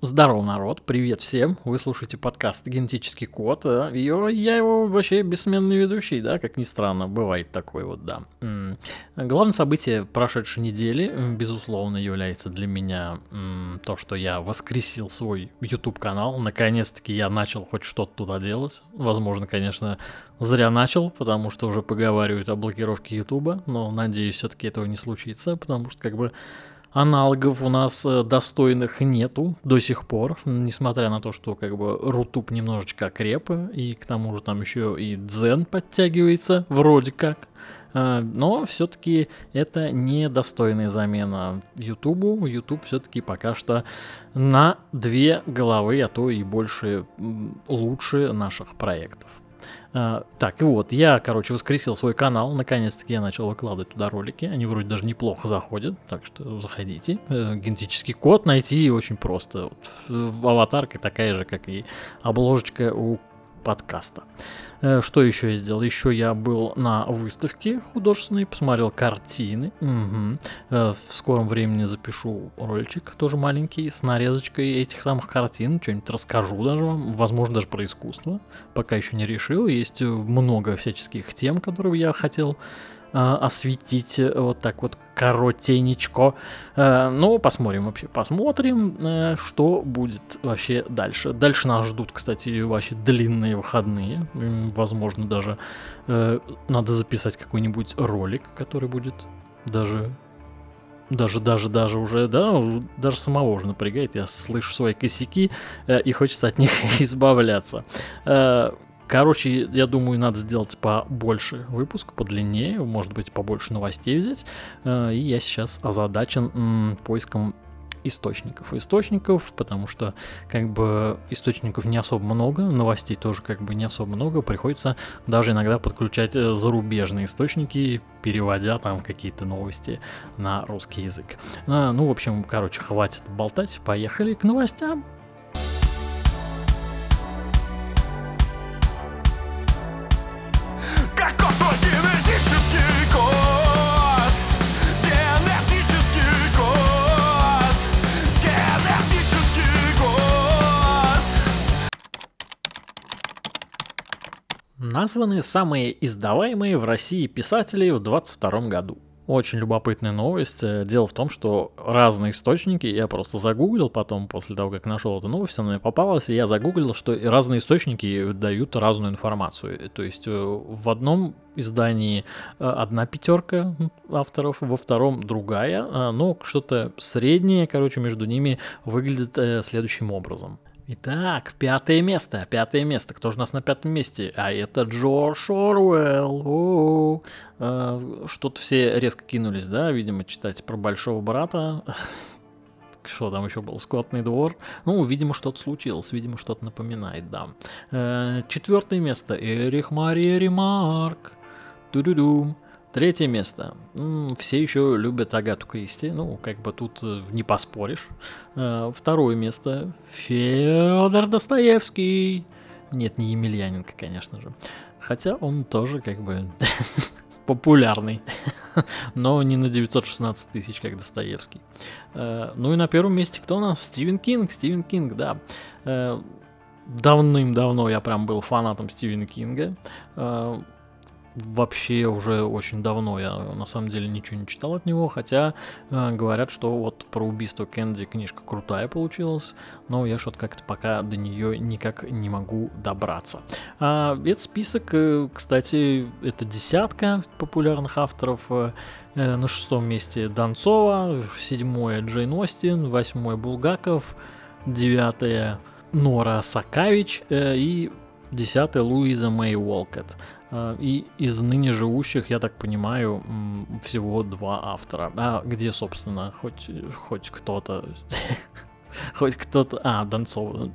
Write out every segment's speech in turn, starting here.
Здорово, народ, привет всем. Вы слушаете подкаст «Генетический код». э, И я его вообще бессменный ведущий, да, как ни странно, бывает такой вот, да. Главное событие прошедшей недели, безусловно, является для меня то, что я воскресил свой YouTube-канал. Наконец-таки я начал хоть что-то туда делать. Возможно, конечно, зря начал, потому что уже поговаривают о блокировке YouTube, но надеюсь, все-таки этого не случится, потому что как бы аналогов у нас э, достойных нету до сих пор, несмотря на то, что как бы Рутуб немножечко окреп, и к тому же там еще и Дзен подтягивается, вроде как. Э, Но все-таки это недостойная замена Ютубу. Ютуб все-таки пока что на две головы, а то и больше лучше наших проектов. А, так, вот, я, короче, воскресил свой канал, наконец-таки я начал выкладывать туда ролики, они вроде даже неплохо заходят, так что заходите. Э, Генетический код найти очень просто. Вот, аватарка такая же, как и обложечка у подкаста. Э, Что еще я сделал? Еще я был на выставке художественной, посмотрел картины. Э, В скором времени запишу роличек, тоже маленький, с нарезочкой этих самых картин. Что-нибудь расскажу даже вам, возможно, даже про искусство. Пока еще не решил. Есть э, много всяческих тем, которые я хотел осветить вот так вот коротенечко. Э, Ну, посмотрим вообще, посмотрим, э, что будет вообще дальше. Дальше нас ждут, кстати, вообще длинные выходные. Возможно, даже э, надо записать какой-нибудь ролик, который будет даже даже, даже, даже уже, да, даже самого уже напрягает, я слышу свои косяки, э, и хочется от них избавляться. Э, Короче, я думаю, надо сделать побольше выпуск, подлиннее, может быть, побольше новостей взять. Э, И я сейчас озадачен поиском источников. Источников, потому что как бы источников не особо много, новостей тоже как бы не особо много, приходится даже иногда подключать э, зарубежные источники, переводя там какие-то новости на русский язык. А, ну, в общем, короче, хватит болтать, поехали к новостям. Названы самые издаваемые в России писатели в 22 году. Очень любопытная новость. Э, Дело в том, что разные источники, я просто загуглил потом, после того, как нашел эту новость, она мне попалась, и я загуглил, что разные источники дают разную информацию. Э, То есть э, в одном издании одна пятерка авторов, во втором другая, э, но что-то среднее, короче, между ними выглядит следующим образом. Итак, пятое место. Пятое место. Кто же у нас на пятом месте? А это Джордж Оруэлл. Э, Что-то все резко кинулись, да, видимо, читать про большого брата. Что там еще был? Скотный двор. Ну, видимо, что-то случилось. Видимо, что-то напоминает, да. Э, Четвертое место. Эрих Мария Ремарк. Ту-ду-дум. Третье место. Все еще любят Агату Кристи. Ну, как бы тут э, не поспоришь. Э, Второе место. Федор Достоевский. Нет, не Емельяненко, конечно же. Хотя он тоже как бы популярный. Но не на 916 тысяч, как Достоевский. Э, Ну и на первом месте кто у нас? Стивен Кинг. Стивен Кинг, да. Давным-давно я прям был фанатом Стивена Кинга. Вообще уже очень давно я на самом деле ничего не читал от него, хотя э, говорят, что вот про убийство Кенди книжка крутая получилась, но я что-то как-то пока до нее никак не могу добраться. А, этот список, э, кстати, это десятка популярных авторов. э, э, На шестом месте Донцова, седьмое Джейн Остин, восьмой Булгаков, девятое Нора Сакавич и десятое Луиза Мэй Уолкотт. Э, И из ныне живущих, я так понимаю, всего два автора. А где, собственно, хоть, хоть кто-то... Хоть кто-то... А, Донцов.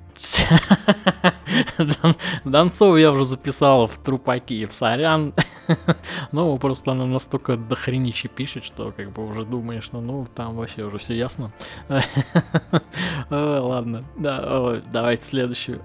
Дон- Донцов я уже записал в трупаки, в сорян. Ну, просто она настолько дохренища пишет, что как бы уже думаешь, ну, ну там вообще уже все ясно. Ой, Ладно, давайте следующую.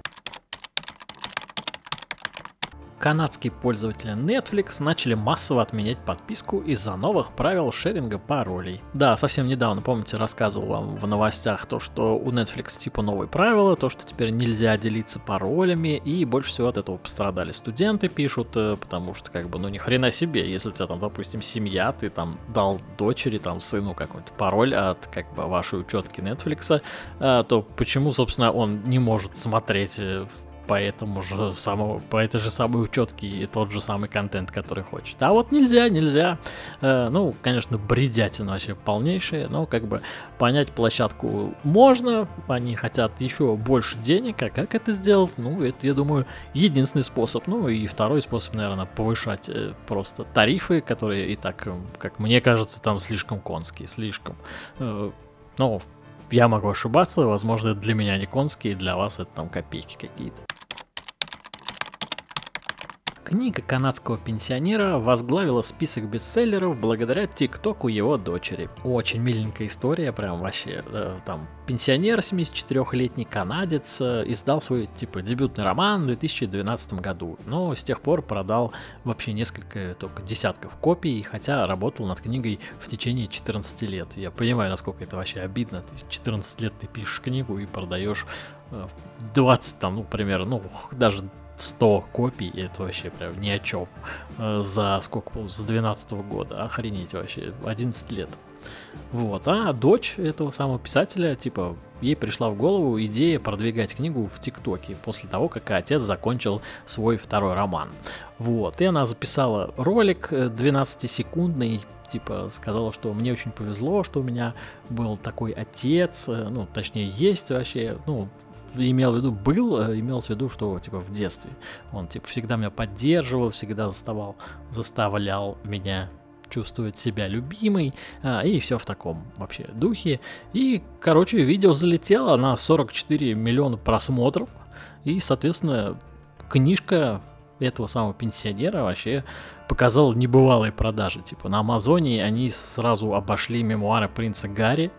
Канадские пользователи Netflix начали массово отменять подписку из-за новых правил шеринга паролей. Да, совсем недавно, помните, рассказывал вам в новостях то, что у Netflix типа новые правила, то, что теперь нельзя делиться паролями, и больше всего от этого пострадали студенты, пишут, э, потому что как бы, ну ни хрена себе, если у тебя там, допустим, семья, ты там дал дочери, там, сыну какой-то пароль от как бы вашей учетки Netflix, э, то почему, собственно, он не может смотреть э, по этому же самому, по этой же самой учетке и тот же самый контент, который хочет. А вот нельзя, нельзя. Э, ну, конечно, бредятина вообще полнейшая, но как бы понять площадку можно, они хотят еще больше денег, а как это сделать? Ну, это, я думаю, единственный способ. Ну, и второй способ, наверное, повышать э, просто тарифы, которые и так, э, как мне кажется, там слишком конские, слишком. Э, ну, я могу ошибаться, возможно, это для меня не конские, для вас это там копейки какие-то. Книга канадского пенсионера возглавила список бестселлеров благодаря ТикТоку его дочери. Очень миленькая история, прям вообще. Э, там пенсионер, 74-летний канадец, э, издал свой типа дебютный роман в 2012 году, но с тех пор продал вообще несколько, только десятков копий, хотя работал над книгой в течение 14 лет. Я понимаю, насколько это вообще обидно. То есть 14 лет ты пишешь книгу и продаешь 20 там, ну, примерно, ну, даже 100 копий, это вообще прям ни о чем. Э, за сколько, с 12 года, охренеть вообще, 11 лет. Вот, а дочь этого самого писателя, типа, ей пришла в голову идея продвигать книгу в ТикТоке после того, как отец закончил свой второй роман. Вот, и она записала ролик 12-секундный, э, типа сказала, что мне очень повезло, что у меня был такой отец, э, ну, точнее, есть вообще, ну, имел в виду, был, э, имел в виду, что, типа, в детстве. Он, типа, всегда меня поддерживал, всегда заставал, заставлял меня чувствовать себя любимой, а, и все в таком вообще духе. И, короче, видео залетело на 44 миллиона просмотров, и, соответственно, книжка этого самого пенсионера вообще показал небывалые продажи. Типа на Амазоне они сразу обошли мемуары принца Гарри,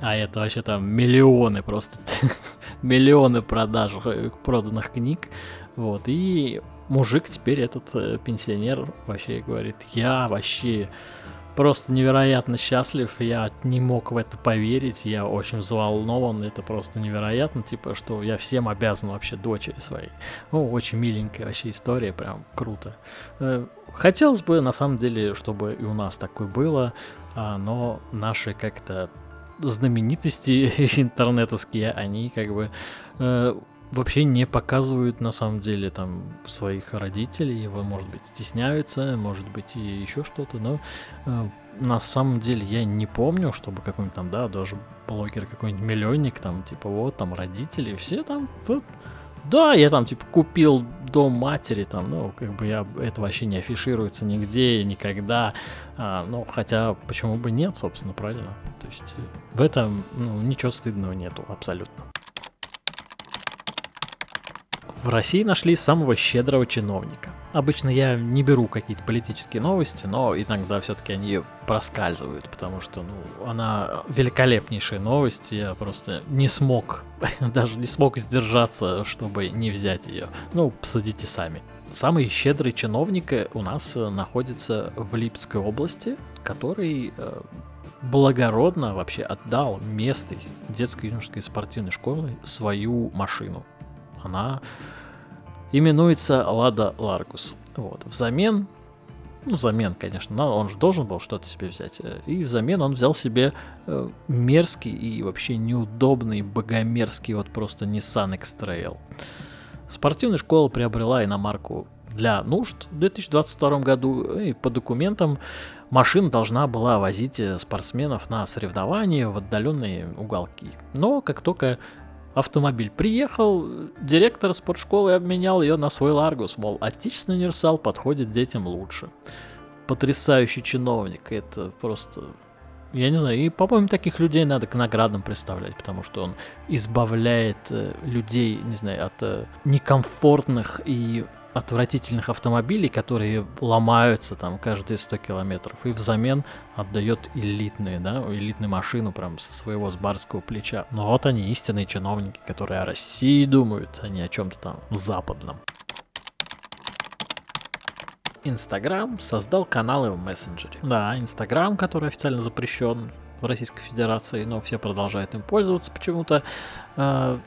а это вообще там миллионы просто, миллионы продаж э, проданных книг. Вот, и мужик теперь этот э, пенсионер вообще говорит, я вообще просто невероятно счастлив, я не мог в это поверить, я очень взволнован, это просто невероятно, типа, что я всем обязан вообще дочери своей. Ну, очень миленькая вообще история, прям круто. Э, хотелось бы, на самом деле, чтобы и у нас такое было, а, но наши как-то знаменитости интернетовские, они как бы э, вообще не показывают на самом деле там своих родителей, его, может быть, стесняются, может быть, и еще что-то, но э, на самом деле я не помню, чтобы какой-нибудь там, да, даже блогер какой-нибудь миллионник, там, типа, вот, там, родители, все там, вот, да, я там, типа, купил дом матери, там, ну, как бы я, это вообще не афишируется нигде, никогда, а, ну, хотя, почему бы нет, собственно, правильно, то есть в этом, ну, ничего стыдного нету, абсолютно. В России нашли самого щедрого чиновника. Обычно я не беру какие-то политические новости, но иногда все-таки они проскальзывают, потому что ну, она великолепнейшая новость, я просто не смог, даже не смог сдержаться, чтобы не взять ее. Ну, посудите сами. Самый щедрый чиновник у нас находится в Липской области, который э, благородно вообще отдал местной детской юношеской спортивной школы свою машину она именуется Лада Ларгус. Вот. Взамен, ну, взамен, конечно, но он же должен был что-то себе взять. И взамен он взял себе э, мерзкий и вообще неудобный, богомерзкий вот просто Nissan X-Trail. Спортивная школа приобрела иномарку для нужд в 2022 году, и по документам машина должна была возить э, спортсменов на соревнования в отдаленные уголки. Но как только Автомобиль приехал, директор спортшколы обменял ее на свой Ларгус, мол, отечественный универсал подходит детям лучше. Потрясающий чиновник, это просто... Я не знаю, и, по-моему, таких людей надо к наградам представлять, потому что он избавляет э, людей, не знаю, от э, некомфортных и отвратительных автомобилей, которые ломаются там каждые 100 километров, и взамен отдает элитные, да, элитную машину прям со своего с барского плеча. Но вот они истинные чиновники, которые о России думают, а не о чем-то там западном. Инстаграм создал каналы в мессенджере. Да, Инстаграм, который официально запрещен в Российской Федерации, но все продолжают им пользоваться почему-то. Э,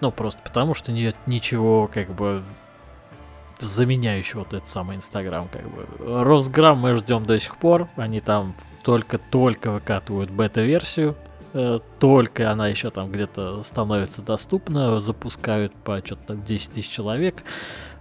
ну, просто потому, что нет ничего, как бы, заменяющего вот этот самый Инстаграм, как бы. Росграм мы ждем до сих пор, они там только-только выкатывают бета-версию, э, только она еще там где-то становится доступна, запускают по что-то там 10 тысяч человек.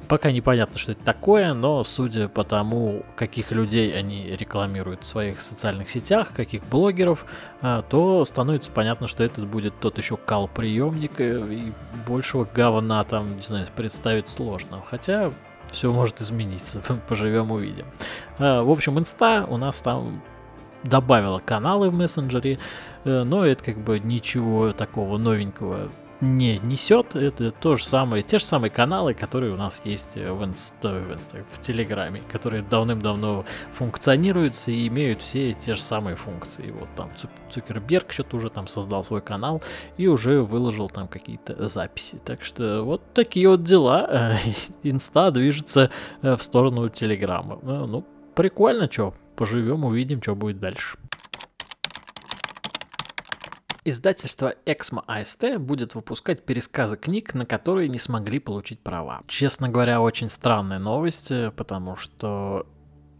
Пока непонятно, что это такое, но судя по тому, каких людей они рекламируют в своих социальных сетях, каких блогеров, э, то становится понятно, что этот будет тот еще кал-приемник, э, и большего говна там, не знаю, представить сложно. Хотя все может измениться, поживем увидим. В общем, инста у нас там добавила каналы в мессенджере, э, но это как бы ничего такого новенького не несет. Это то же самое, те же самые каналы, которые у нас есть в, инста, в, инста, в Телеграме, которые давным-давно функционируют и имеют все те же самые функции. Вот там Цукерберг что-то уже там создал свой канал и уже выложил там какие-то записи. Так что вот такие вот дела. Инста движется э, в сторону Телеграма. Ну, ну прикольно, что поживем, увидим, что будет дальше. Издательство Exmo AST будет выпускать пересказы книг, на которые не смогли получить права. Честно говоря, очень странная новость, потому что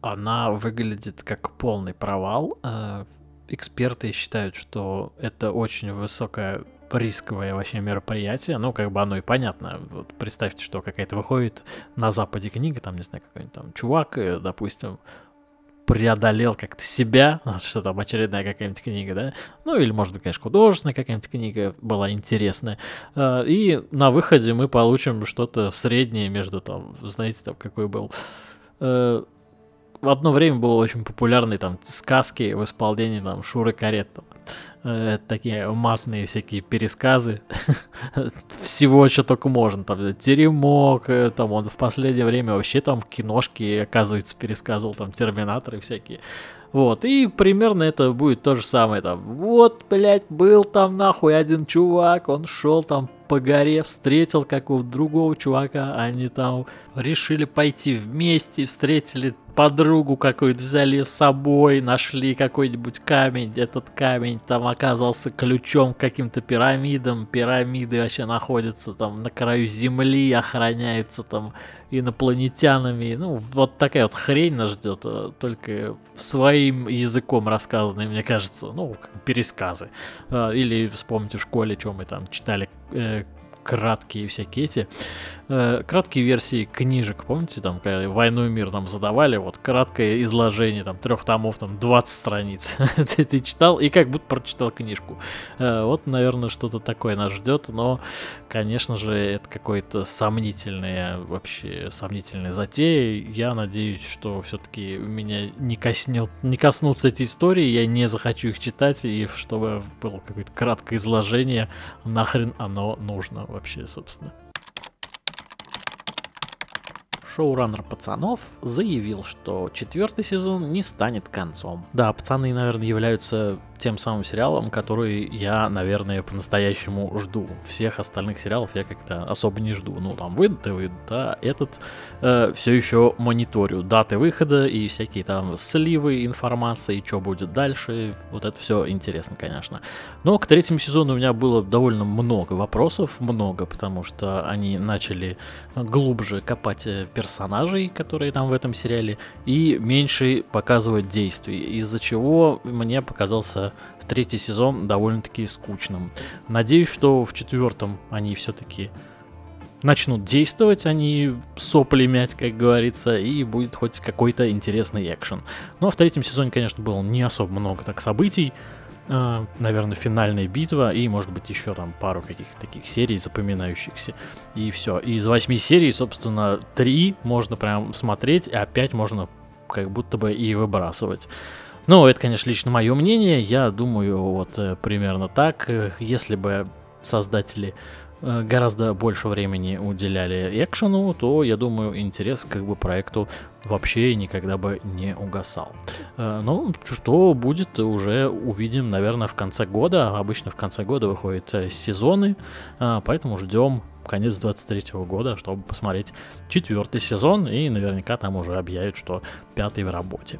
она выглядит как полный провал. Э, эксперты считают, что это очень высокое рисковое вообще мероприятие, ну, как бы оно и понятно. Вот представьте, что какая-то выходит на Западе книга, там, не знаю, какой-нибудь там чувак, э, допустим, преодолел как-то себя, что там очередная какая-нибудь книга, да, ну или, может быть, конечно, художественная какая-нибудь книга была интересная, а, и на выходе мы получим что-то среднее между там, знаете, там какой был. Э, в одно время было очень популярны там сказки в исполнении там Шуры Каретова. Э, такие матные всякие пересказы всего, что только можно. Там Теремок, там он в последнее время вообще там киношки, оказывается, пересказывал там Терминаторы всякие. Вот, и примерно это будет то же самое там. Вот, блядь, был там нахуй один чувак, он шел там по горе, встретил какого-то другого чувака, они там решили пойти вместе, встретили подругу какую-то взяли с собой, нашли какой-нибудь камень, этот камень там оказался ключом к каким-то пирамидам, пирамиды вообще находятся там на краю земли, охраняются там инопланетянами, ну вот такая вот хрень нас ждет, э, только своим языком рассказанной, мне кажется, ну пересказы, э, или вспомните в школе, что мы там читали э, краткие всякие эти, э, краткие версии книжек, помните, там, когда «Войну и мир» нам задавали, вот, краткое изложение, там, трех томов, там, 20 страниц, ты, ты читал и как будто прочитал книжку. Э, вот, наверное, что-то такое нас ждет, но, конечно же, это какое-то сомнительное, вообще, сомнительная затея. Я надеюсь, что все-таки меня не, коснет, не коснутся эти истории, я не захочу их читать, и чтобы было какое-то краткое изложение, нахрен оно нужно вообще, собственно. Шоураннер пацанов заявил, что четвертый сезон не станет концом. Да, пацаны, наверное, являются тем самым сериалом, который я, наверное, по-настоящему жду. Всех остальных сериалов я как-то особо не жду. Ну, там выйдут и выйдут, а этот э, все еще мониторю даты выхода и всякие там сливы информации, что будет дальше. Вот это все интересно, конечно. Но к третьему сезону у меня было довольно много вопросов, много, потому что они начали глубже копать э, персонажей, которые там в этом сериале, и меньше показывать действий, из-за чего мне показался третий сезон довольно-таки скучным. Надеюсь, что в четвертом они все-таки начнут действовать, они сопли мять, как говорится, и будет хоть какой-то интересный экшен. Ну а в третьем сезоне, конечно, было не особо много так событий. Э, наверное, финальная битва и, может быть, еще там пару каких-то таких серий запоминающихся. И все. Из восьми серий, собственно, три можно прям смотреть, а пять можно как будто бы и выбрасывать. Ну, это, конечно, лично мое мнение. Я думаю, вот э, примерно так. Если бы создатели э, гораздо больше времени уделяли экшену, то, я думаю, интерес как бы проекту вообще никогда бы не угасал. Э, Ну, что будет, уже увидим, наверное, в конце года. Обычно в конце года выходят э, сезоны, э, поэтому ждем конец 23 года, чтобы посмотреть четвертый сезон, и наверняка там уже объявят, что пятый в работе.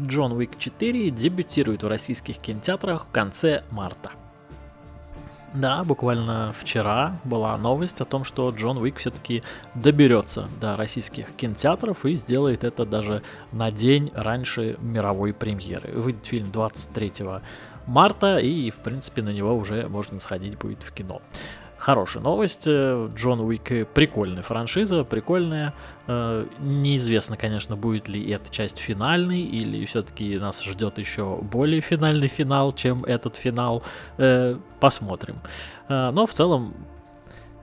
Джон Уик 4 дебютирует в российских кинотеатрах в конце марта. Да, буквально вчера была новость о том, что Джон Уик все-таки доберется до российских кинотеатров и сделает это даже на день раньше мировой премьеры. Выйдет фильм 23 марта, и, в принципе, на него уже можно сходить будет в кино. Хорошая новость. э, Джон Уик прикольная франшиза, прикольная. Э, Неизвестно, конечно, будет ли эта часть финальной, или все-таки нас ждет еще более финальный финал, чем этот финал. Э, Посмотрим. Э, Но в целом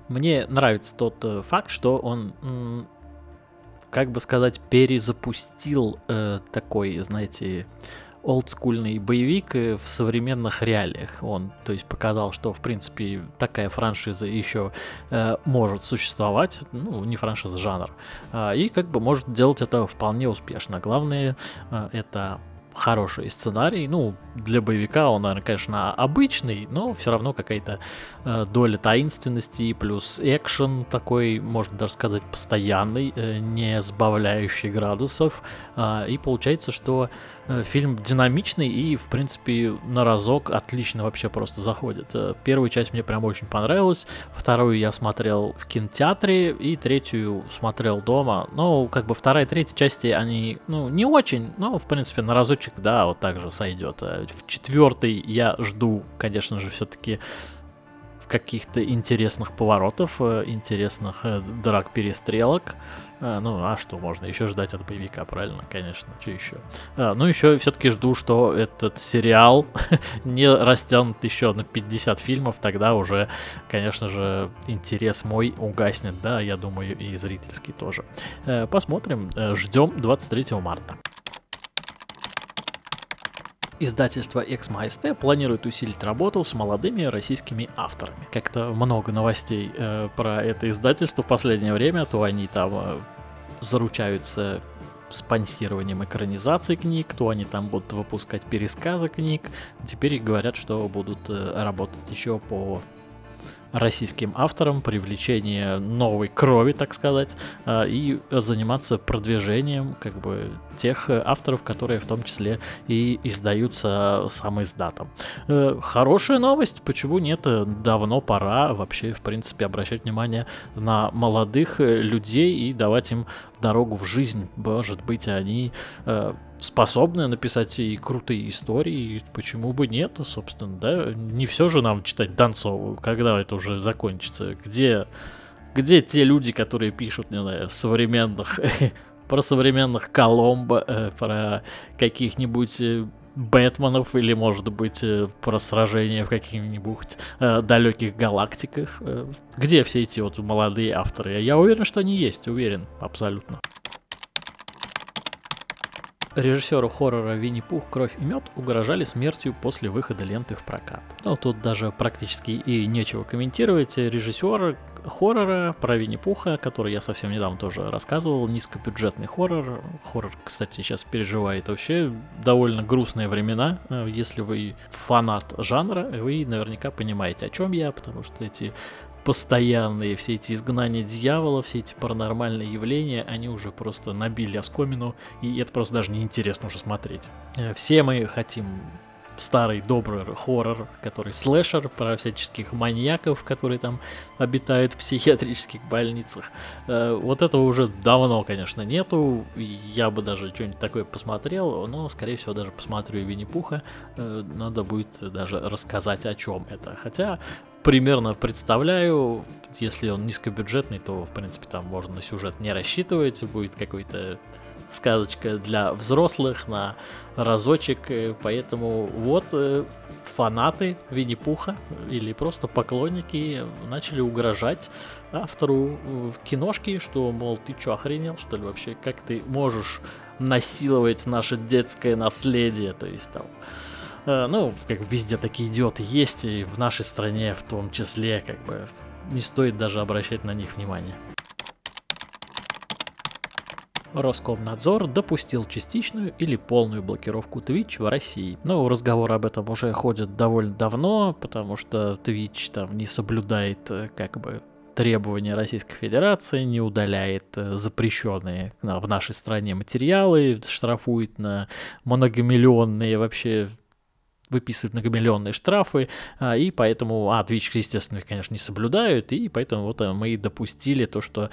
мне нравится тот э, факт, что он, как бы сказать, перезапустил э, такой, знаете, олдскульный боевик э, в современных реалиях. Он, то есть, показал, что, в принципе, такая франшиза еще э, может существовать, ну, не франшиза, жанр, А, и как бы может делать это вполне успешно. Главное, э, это хороший сценарий. Ну, для боевика он, наверное, конечно, обычный, но все равно какая-то э, доля таинственности плюс экшен такой, можно даже сказать, постоянный, э, не сбавляющий градусов. А, и получается, что э, фильм динамичный и, в принципе, на разок отлично вообще просто заходит. Э, Первую часть мне прям очень понравилась, вторую я смотрел в кинотеатре и третью смотрел дома. Ну, как бы вторая и третья части, они, ну, не очень, но, в принципе, на разочек, да, вот так же сойдет. Э, В четвертой я жду, конечно же, все-таки каких-то интересных поворотов, э, интересных э, драк-перестрелок. Э, Ну, а что можно еще ждать от боевика, правильно? Конечно, что еще? Ну, еще все-таки жду, что этот сериал не растянут еще на 50 фильмов, тогда уже, конечно же, интерес мой угаснет, да, я думаю, и зрительский тоже. Посмотрим, ждем 23 марта. Издательство Экс-МСТ планирует усилить работу с молодыми российскими авторами. Как-то много новостей э, про это издательство в последнее время, то они там э, заручаются спонсированием экранизации книг, то они там будут выпускать пересказы книг. Теперь говорят, что будут э, работать еще по российским авторам, привлечение новой крови, так сказать, а, и заниматься продвижением как бы тех э, авторов, которые в том числе и издаются сам издатом. Э, Хорошая новость, почему нет? Э, Давно пора вообще, в принципе, обращать внимание на молодых людей и давать им дорогу в жизнь. Может быть, они э, способны написать и крутые истории, и почему бы нет, собственно, да? Не все же нам читать Донцову, когда это уже закончится. Где, где те люди, которые пишут, не знаю, современных, про современных Коломбо, э, про каких-нибудь э, Бэтменов или, может быть, э, про сражения в каких-нибудь э, далеких галактиках. Э, где все эти вот молодые авторы? Я уверен, что они есть, уверен, абсолютно. Режиссеру хоррора Винни-Пух «Кровь и мед» угрожали смертью после выхода ленты в прокат. Ну, тут даже практически и нечего комментировать. Режиссер хоррора про Винни-Пуха, который я совсем недавно тоже рассказывал, низкобюджетный хоррор. Хоррор, кстати, сейчас переживает вообще довольно грустные времена. Э, Если вы фанат жанра, вы наверняка понимаете, о чем я, потому что эти постоянные все эти изгнания дьявола, все эти паранормальные явления, они уже просто набили оскомину, и это просто даже неинтересно уже смотреть. Э, Все мы хотим старый добрый хоррор, который слэшер про всяческих маньяков, которые там обитают в психиатрических больницах. Э, Вот этого уже давно, конечно, нету. Я бы даже что-нибудь такое посмотрел, но, скорее всего, даже посмотрю Винни-Пуха. Э, Надо будет даже рассказать, о чем это. Хотя примерно представляю, если он низкобюджетный, то, в принципе, там можно на сюжет не рассчитывать, будет какой-то сказочка для взрослых на разочек, э, поэтому вот э, фанаты Винни-Пуха или просто поклонники начали угрожать автору в киношке, что, мол, ты чё, охренел, что ли, вообще, как ты можешь насиловать наше детское наследие, то есть там Э, ну, как везде такие идиоты есть, и в нашей стране в том числе, как бы, не стоит даже обращать на них внимание. Роскомнадзор допустил частичную или полную блокировку Twitch в России. Ну, разговор об этом уже ходит довольно давно, потому что Twitch там не соблюдает э, как бы требования Российской Федерации, не удаляет э, запрещенные в нашей стране материалы, штрафует на многомиллионные вообще выписывают многомиллионные штрафы, а, и поэтому, а, Twitch, естественно, конечно, не соблюдают, и поэтому вот э, мы допустили то, что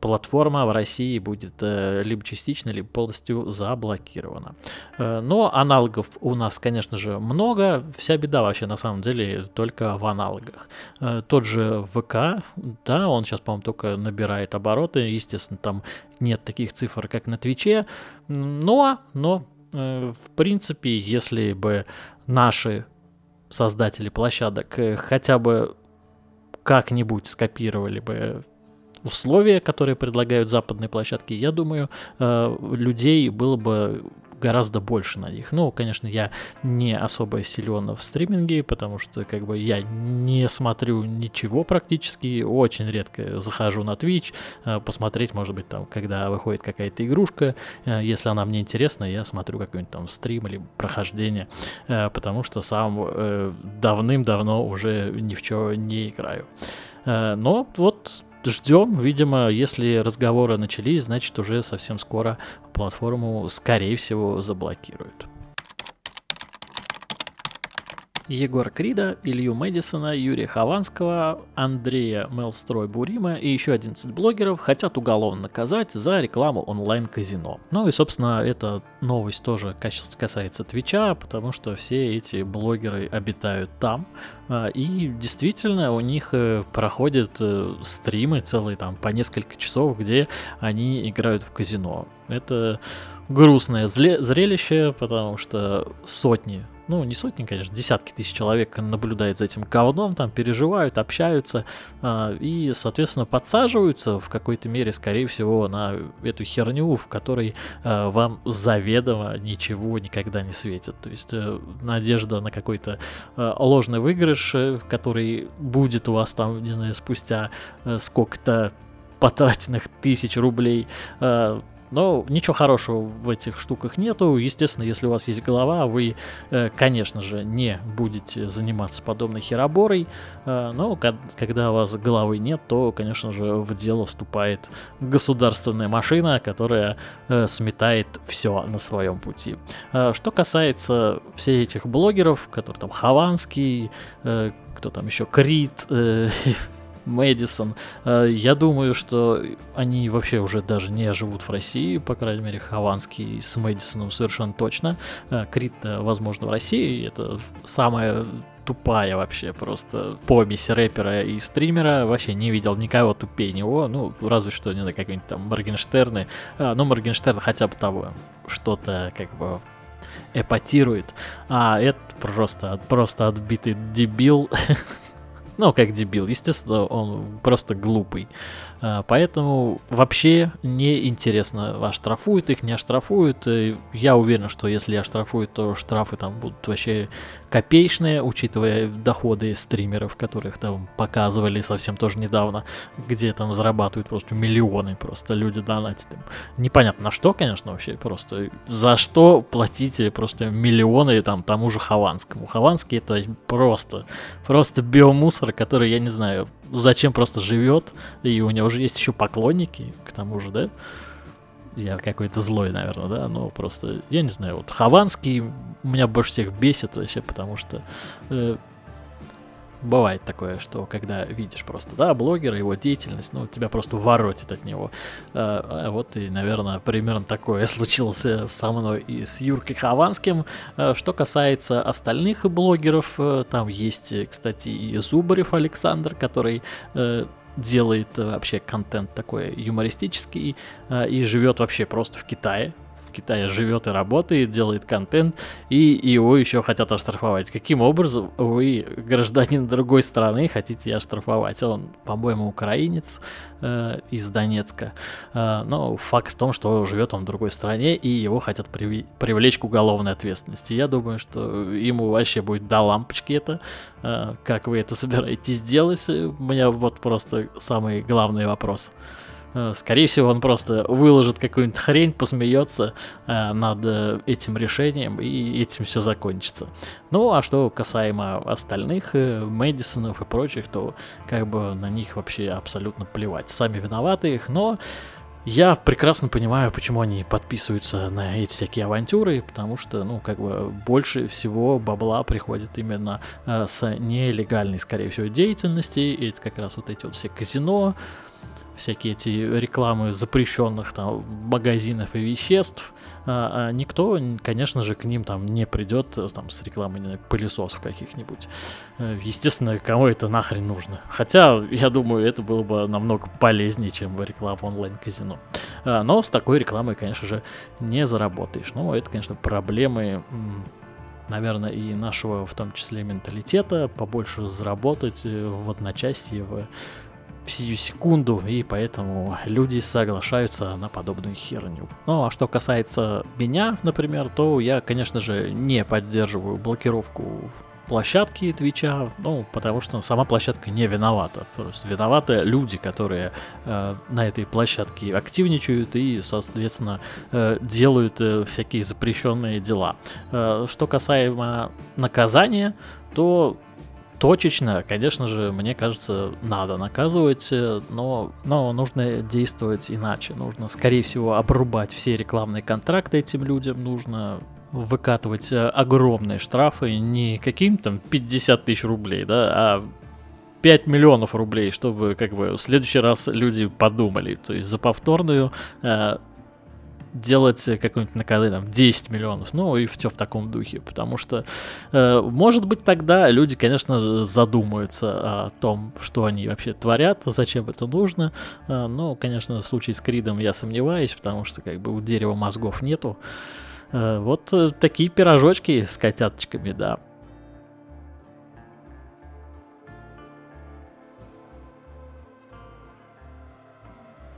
платформа в России будет э, либо частично, либо полностью заблокирована. Э, но аналогов у нас, конечно же, много. Вся беда вообще на самом деле только в аналогах. Э, тот же ВК, да, он сейчас, по-моему, только набирает обороты. Естественно, там нет таких цифр, как на Твиче. Но, но в принципе, если бы наши создатели площадок хотя бы как-нибудь скопировали бы условия, которые предлагают западные площадки, я думаю, э, людей было бы гораздо больше на них. Ну, конечно, я не особо силен в стриминге, потому что как бы я не смотрю ничего практически, очень редко захожу на Twitch, э, посмотреть, может быть, там, когда выходит какая-то игрушка, э, если она мне интересна, я смотрю какой-нибудь там стрим или прохождение, потому что сам давным-давно уже ни в чего не играю. Но вот ждем. Видимо, если разговоры начались, значит уже совсем скоро платформу, скорее всего, заблокируют. Егора Крида, Илью Мэдисона, Юрия Хованского, Андрея Мелстрой Бурима и еще 11 блогеров хотят уголовно наказать за рекламу онлайн-казино. Ну и, собственно, эта новость тоже касается Твича, потому что все эти блогеры обитают там. А, и действительно, у них э, проходят э, стримы целые там по несколько часов, где они играют в казино. Это грустное зрелище, потому что сотни ну, не сотни, конечно, десятки тысяч человек наблюдают за этим говном, там переживают, общаются э, и, соответственно, подсаживаются в какой-то мере, скорее всего, на эту херню, в которой э, вам заведомо ничего никогда не светит. То есть э, надежда на какой-то э, ложный выигрыш, э, который будет у вас там, не знаю, спустя э, сколько-то потраченных тысяч рублей, э, но ничего хорошего в этих штуках нету. Естественно, если у вас есть голова, вы, э, конечно же, не будете заниматься подобной хероборой. Э, но когда у вас головы нет, то, конечно же, в дело вступает государственная машина, которая э, сметает все на своем пути. Что касается всех этих блогеров, которые там Хованский, кто там еще, Крит, Мэдисон. Э, я думаю, что они вообще уже даже не живут в России, по крайней мере, Хованский с Мэдисоном совершенно точно. Э, Крит, возможно, в России. Это самая тупая вообще просто помесь рэпера и стримера. Вообще не видел никого тупее него. Ну, разве что, не знаю, какие-нибудь там Моргенштерны. А, ну, Моргенштерн хотя бы того что-то как бы эпатирует. А это просто, просто отбитый дебил. Ну, как дебил, естественно, он просто глупый. А, поэтому вообще не интересно, оштрафуют их, не оштрафуют. Я уверен, что если оштрафуют, то штрафы там будут вообще копеечные, учитывая доходы стримеров, которых там показывали совсем тоже недавно, где там зарабатывают просто миллионы, просто люди донатят им. Непонятно на что, конечно, вообще просто. За что платите просто миллионы там тому же Хованскому. Хованский это просто, просто биомусор, который, я не знаю, зачем просто живет, и у него уже есть еще поклонники, к тому же, да? Я какой-то злой, наверное, да, но просто, я не знаю, вот Хованский меня больше всех бесит вообще, потому что э, бывает такое, что когда видишь просто, да, блогера, его деятельность, ну, тебя просто воротит от него. А, вот и, наверное, примерно такое случилось со мной и с Юркой Хованским. Что касается остальных блогеров, э, там есть, кстати, и Зубарев Александр, который э, делает вообще контент такой юмористический и живет вообще просто в Китае, в Китае живет и работает, делает контент, и его еще хотят оштрафовать. Каким образом вы, гражданин другой страны, хотите оштрафовать? Он, по-моему, украинец э, из Донецка. Э, но факт в том, что живет он в другой стране, и его хотят приви- привлечь к уголовной ответственности. Я думаю, что ему вообще будет до лампочки это. Э, как вы это собираетесь делать? У меня вот просто самый главный вопрос. Э, скорее всего, он просто выложит какую-нибудь хрень, посмеется э, над э, этим решением, и этим все закончится. Ну, а что касаемо остальных Мэдисонов и прочих, то как бы на них вообще абсолютно плевать. Сами виноваты их, но я прекрасно понимаю, почему они подписываются на эти всякие авантюры, потому что, ну, как бы больше всего бабла приходит именно э, с нелегальной, скорее всего, деятельности. И это как раз вот эти вот все казино, всякие эти рекламы запрещенных там магазинов и веществ, а, а никто, конечно же, к ним там не придет э, там с рекламой знаю, пылесосов каких-нибудь. Э, Естественно, кому это нахрен нужно. Хотя, я думаю, это было бы намного полезнее, чем реклама онлайн-казино. А, Но с такой рекламой, конечно же, не заработаешь. Но это, конечно, проблемы наверное, и нашего, в том числе, менталитета, побольше заработать э, в одночасье, в в сию секунду, и поэтому люди соглашаются на подобную херню. Ну, а что касается меня, например, то я, конечно же, не поддерживаю блокировку площадки Твича, ну, потому что сама площадка не виновата. Просто виноваты люди, которые э, на этой площадке активничают и, соответственно, э, делают э, всякие запрещенные дела. Э, что касаемо наказания, то точечно, конечно же, мне кажется, надо наказывать, э, но, но нужно действовать иначе. Нужно, скорее всего, обрубать все рекламные контракты этим людям, нужно выкатывать э, огромные штрафы, не каким там 50 тысяч рублей, да, а 5 миллионов рублей, чтобы как бы в следующий раз люди подумали. То есть за повторную э, делать какое-нибудь наказание, там, 10 миллионов, ну и все в таком духе, потому что, э, может быть, тогда люди, конечно, задумаются о том, что они вообще творят, зачем это нужно, э, но, конечно, в случае с Кридом я сомневаюсь, потому что, как бы, у дерева мозгов нету, э, вот э, такие пирожочки с котяточками, да.